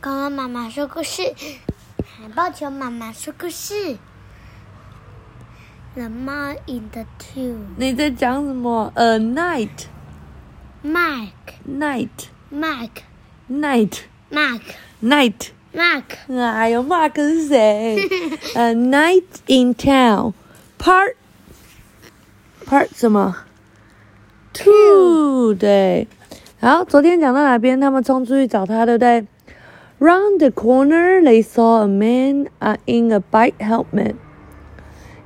刚刚妈妈说故事，海豹求妈妈说故事。The man in the tube. 你在讲什么？A night, Mark, night, Mark, night, Mark, night. Mark. 哎呦，Mark 是谁？A night in town. Part part 什么？Two 对。好，昨天讲到哪边？他们冲出去找他，对不对 ？Round the corner, they saw a man uh, in a bike helmet.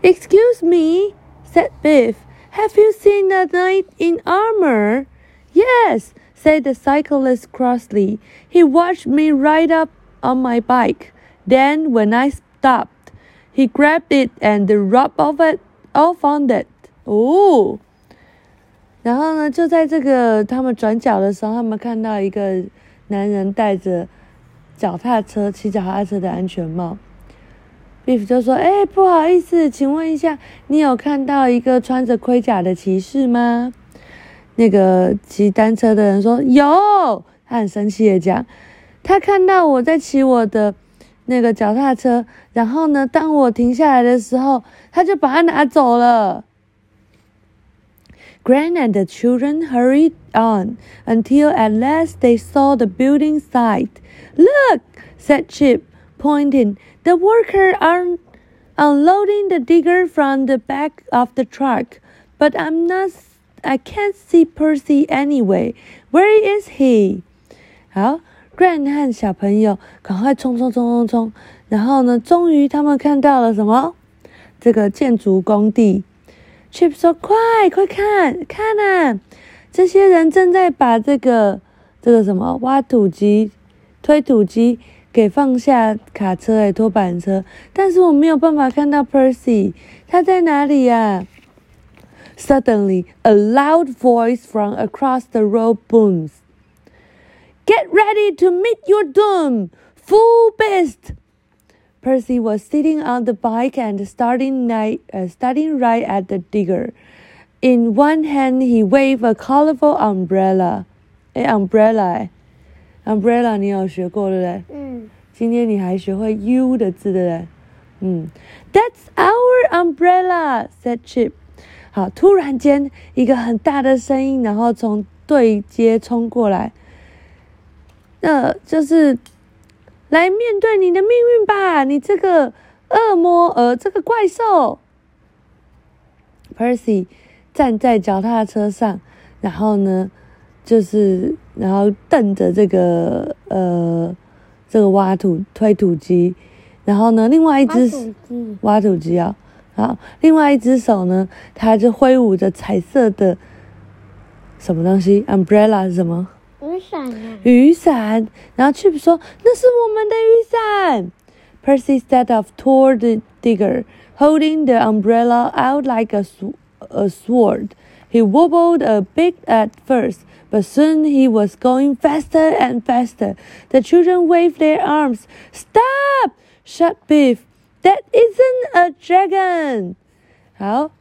Excuse me, said Biff. Have you seen a knight in armor? Yes, said the cyclist crossly. He watched me ride up on my bike. Then, when I stopped, he grabbed it and rubbed off it off on it. Oh. 然后呢，就在这个他们转角的时候，他们看到一个男人戴着 脚踏车骑脚踏车的安全帽。Beef 就说：“哎，不好意思，请问一下，你有看到一个穿着盔甲的骑士吗？”那个骑单车的人说：“有。”他很生气的讲：“他看到我在骑我的那个脚踏车，然后呢，当我停下来的时候，他就把它拿走了。” Gran and the children hurried on until at last they saw the building site. Look, said Chip, pointing. The workers are unloading the digger from the back of the truck, but I'm not. I can't see Percy anyway. Where is he? 好，Gran 和小朋友赶快冲冲冲冲冲，然后呢，终于他们看到了什么？这个建筑工地。 Chip 说：“快快看看啊！这些人正在把这个这个什么挖土机、推土机给放下卡车哎，拖板车。但是我没有办法看到 Percy，他在哪里呀？”Suddenly, a loud voice from across the road booms. Get ready to meet your doom, fool beast! Percy was sitting on the bike and starting, night, uh, starting right at the digger. In one hand, he waved a colorful umbrella. 哎，umbrella，哎，umbrella 你有学过对不对？嗯，今天你还学会 U 的字对不对？嗯，That's our umbrella," said Chip. 好，突然间一个很大的声音，然后从对街冲过来，那就是 来面对你的命运吧，你这个恶魔呃，这个怪兽。Percy 站在脚踏车上，然后呢，就是然后瞪着这个呃这个挖土推土机，然后呢，另外一只嗯，挖土机啊，好，另外一只手呢，他就挥舞着彩色的什么东西？umbrella 是什么？雨伞啊，雨伞。然后 Chip 说：“那是我们的雨伞。” Percy set off toward the digger, holding the umbrella out like a, sw- a sword. He wobbled a bit at first, but soon he was going faster and faster. The children waved their arms. Stop! shut Biff. That isn't a dragon. 好，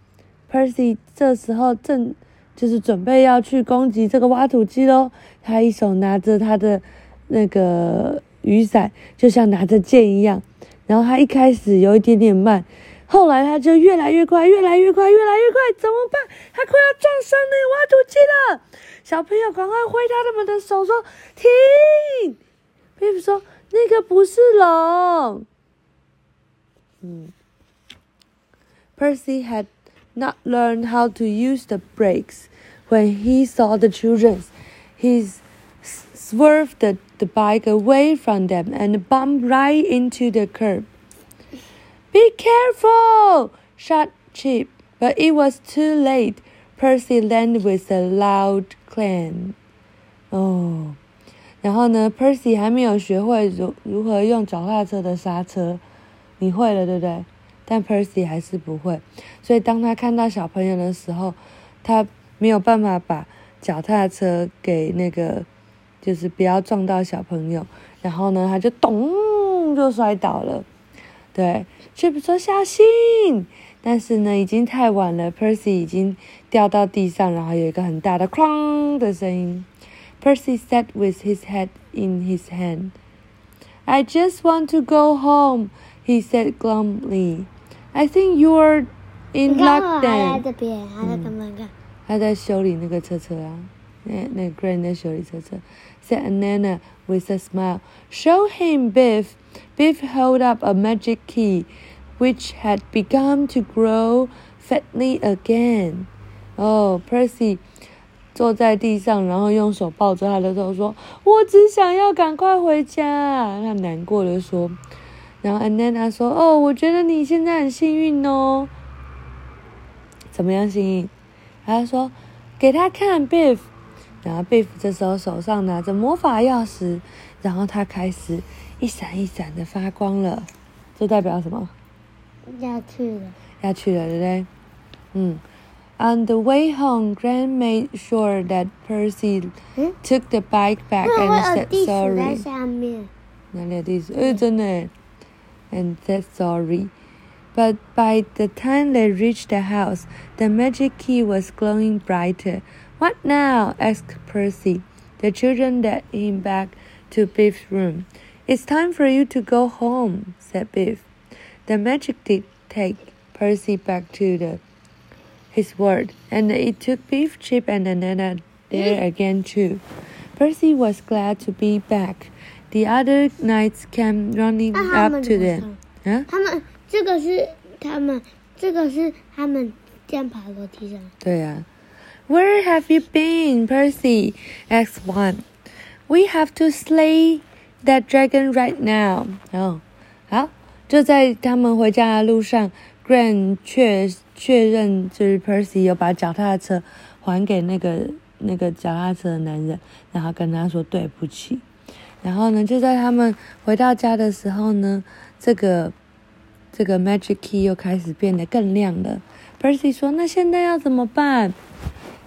Percy 这时候正 就是准备要去攻击这个挖土机喽。他一手拿着他的那个雨伞，就像拿着剑一样。然后他一开始有一点点慢，后来他就越来越快，越来越快，越来越快。怎么办？他快要撞上那个挖土机了！小朋友赶快挥他们的手说：“停！”贝贝说：“那个不是龙。”嗯，Percy had not learned how to use the brakes when he saw the children. He s- swerved the, the bike away from them and bumped right into the curb. Be careful! shouted Chip, but it was too late. Percy landed with a loud clang. 哦，然后呢，Percy 还没有学会如如何用脚踏车的刹车，你会了，对不对？ 但 Percy 还是不会，所以当他看到小朋友的时候，他没有办法把脚踏车给那个，就是不要撞到小朋友，然后呢，他就咚就摔倒了。对，Chip 说小心，但是呢，已经太晚了，Percy 已经掉到地上，然后有一个很大的哐的声音。Percy sat with his head in his hand. I just want to go home, he said glumly. I think you're 你 in 看 luck 我还在 then. 这边，还在干嘛干？他在修理那个车车啊，那那个 Gran 在修理车车。Said Nana with a smile. Show him, Biff. Biff held up a magic key, which had begun to grow fatly again. Oh, Percy 坐在地上，然后用手抱着他的头说：“我只想要赶快回家。”他难过的说。 然后 Nana 说：“哦，我觉得你现在很幸运哦。怎么样幸运？”他说：“给他看，Biff。”然后 Biff 这时候手上拿着魔法钥匙，然后他开始一闪一闪的发光了。这代表什么？要去了。要去了，对不对？嗯。On the way home, Gran made sure that Percy 嗯，took the bike back and said sorry. 哪里有地址？哎，真的耶。And said sorry. But by the time they reached the house, the magic key was glowing brighter. What now? asked Percy. The children led him back to Biff's room. It's time for you to go home, said Biff. The magic did take Percy back to the his word, and it took Biff, Chip, and Nana there again too. Percy was glad to be back. The other knights came running up 们 to them. 上？啊，他们这个是他们，这个是他们这样爬楼梯上。对呀、Where have you been, Percy? asked one. We have to slay that dragon right now. 哦，好，就在他们回家的路上，Gran 确确认就是 Percy 有把脚踏车还给那个那个脚踏车的男人，然后跟他说对不起。然后呢，就在他们回到家的时候呢，这个这个 magic key 又开始变得更亮了。Percy 说：“那现在要怎么办？”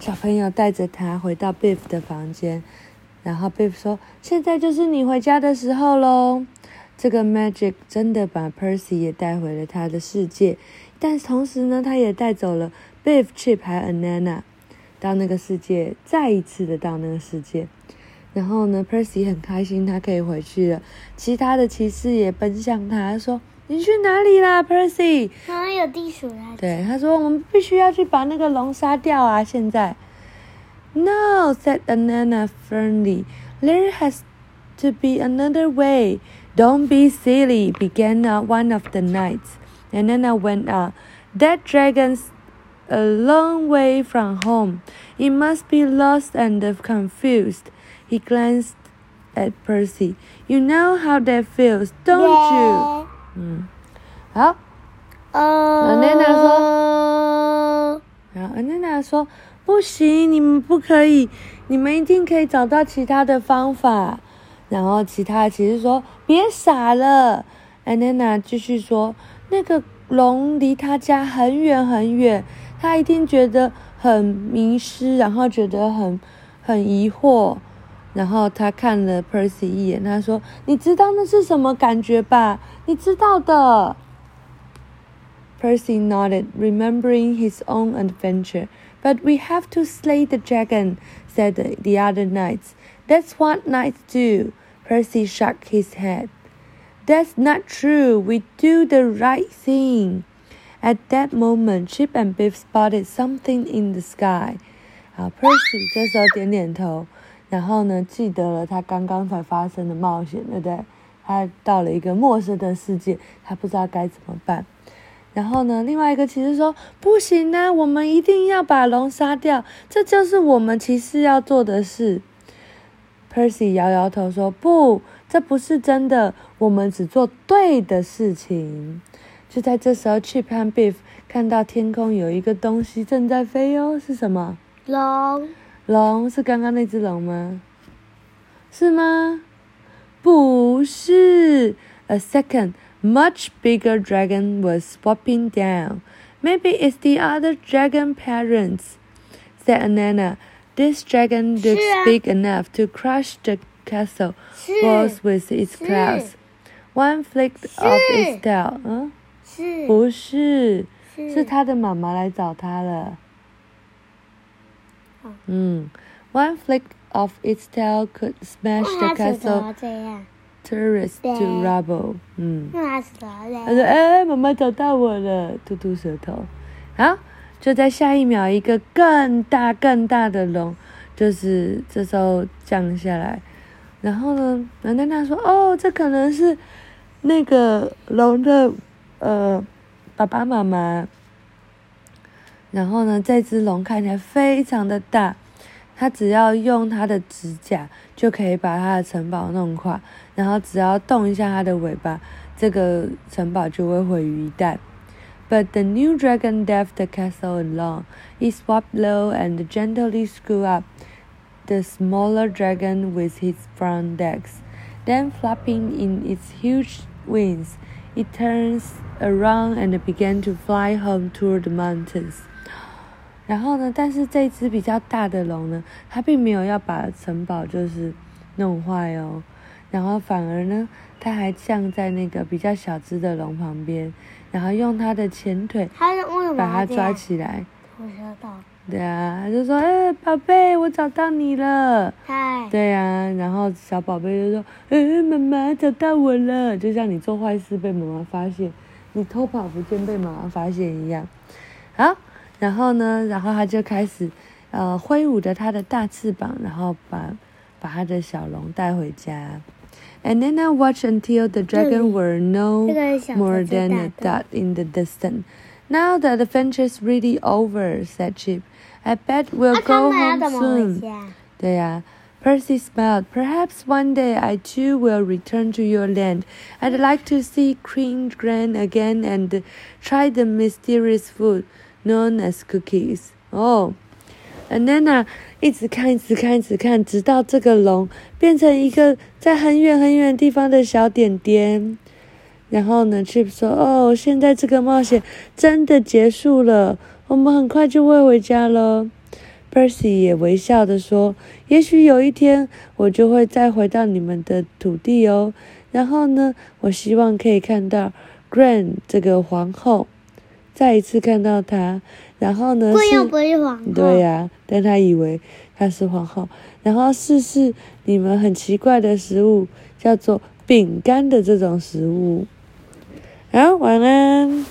小朋友带着他回到 Biff 的房间，然后 Biff 说：“现在就是你回家的时候喽。”这个 magic 真的把 Percy 也带回了他的世界，但同时呢，他也带走了 Biff、Chip 还有 Anana 到那个世界，再一次的到那个世界。然后呢，Percy 很开心，他可以回去了。其他的骑士也奔向他，说：“你去哪里啦，Percy？” 好像有地鼠来。对，他说我们必须要去把那个龙杀掉啊！现在，No said Anana firmly. There has to be another way. Don't be silly. Began uh, one of the knights. Anana went on. That dragon's a long way from home. It must be lost and confused. He glanced at Percy. You know how that feels, don't you? 嗯，好。哦。奶奶说。然后安娜娜说：“不行，你们不可以，你们一定可以找到其他的方法。”然后其他的骑士说：“别傻了。”安娜娜继续说：“那个龙离他家很远很远，他一定觉得很迷失，然后觉得很很疑惑。”然后他看了 Percy 一眼，他说：“你知道那是什么感觉吧？你知道的。” Percy nodded, remembering his own adventure. But we have to slay the dragon, said the, the other knights. That's what knights do. Percy shook his head. That's not true. We do the right thing. At that moment, Chip and Biff spotted something in the sky. 啊，Percy 这时候点点头， 然后呢，记得了他刚刚才发生的冒险，对不对？他到了一个陌生的世界，他不知道该怎么办。然后呢，另外一个骑士说：“不行啊，我们一定要把龙杀掉，这就是我们骑士要做的事。” Percy 摇摇头说：“不，这不是真的，我们只做对的事情。”就在这时候，Chip 和 Beef 看到天空有一个东西正在飞哦，是什么？龙。龙是刚刚那只龙吗？是吗？不是。A second, much bigger dragon was swooping down. Maybe it's the other dragon parents, said Anana. This dragon looks 是啊。 big enough to crush the castle 是 walls with its 是 clouds. One flicked off its 是 tail. 嗯，是。不是，是是他的妈妈来找他了。 哦嗯，One flick of its tail could smash the castle？tourist to rubble。嗯，他说：“嘞。哎，妈妈找到我了！”吐吐舌头。好，就在下一秒，一个更大更大的龙，就是这时候降下来。然后呢，兰丹娜说：“哦，这可能是那个龙的呃爸爸妈妈。”然后呢，这只龙看起来非常的大，它只要用它的指甲就可以把它的城堡弄垮，然后只要动一下它的尾巴，这个城堡就会毁于一旦。But the new dragon left the castle alone. It swapped low and gently screwed up the smaller dragon with his front legs. Then, flapping in its huge wings, it turns around and began to fly home toward the mountains. 然后呢，但是这只比较大的龙呢，它并没有要把城堡就是弄坏哦，然后反而呢，它还降在那个比较小只的龙旁边，然后用它的前腿把它抓？起来。我知道。对啊，他就说：“哎、宝贝，我找到你了。”嗨，对啊、然后小宝贝就说：“哎、妈妈找到我了。”就像你做坏事被妈妈发现，你偷跑不见被妈妈发现一样。好，然后呢，然后他就开始呃挥舞着他的大翅膀，然后把把他的小龙带回家。And then I watched until the dragon were no 这个小 more 的最 than a 大的 dot in the distance. Now the adventure's really over, said Chip. I bet we'll 那他 go 们要 home 怎么回 soon. 家？对呀、Percy smiled. Perhaps one day I too will return to your land. I'd like to see Queen Gran again and try the mysterious food Known as cookies. Oh. And then 啊，一直看，一直看，一直看，直到这个龙变成一个在很远很远地方的小点点。然后呢，Chip 说：“哦，现在这个冒险真的结束了，我们很快就会回家了。” Percy 也微笑的说：“也许有一天我就会再回到你们的土地哦。然后呢，我希望可以看到 Grand 这个皇后，再一次看到她。然后呢，是贵又不是皇后。对呀、但她以为她是皇后。然后试试你们很奇怪的食物，叫做饼干的这种食物。好，晚安。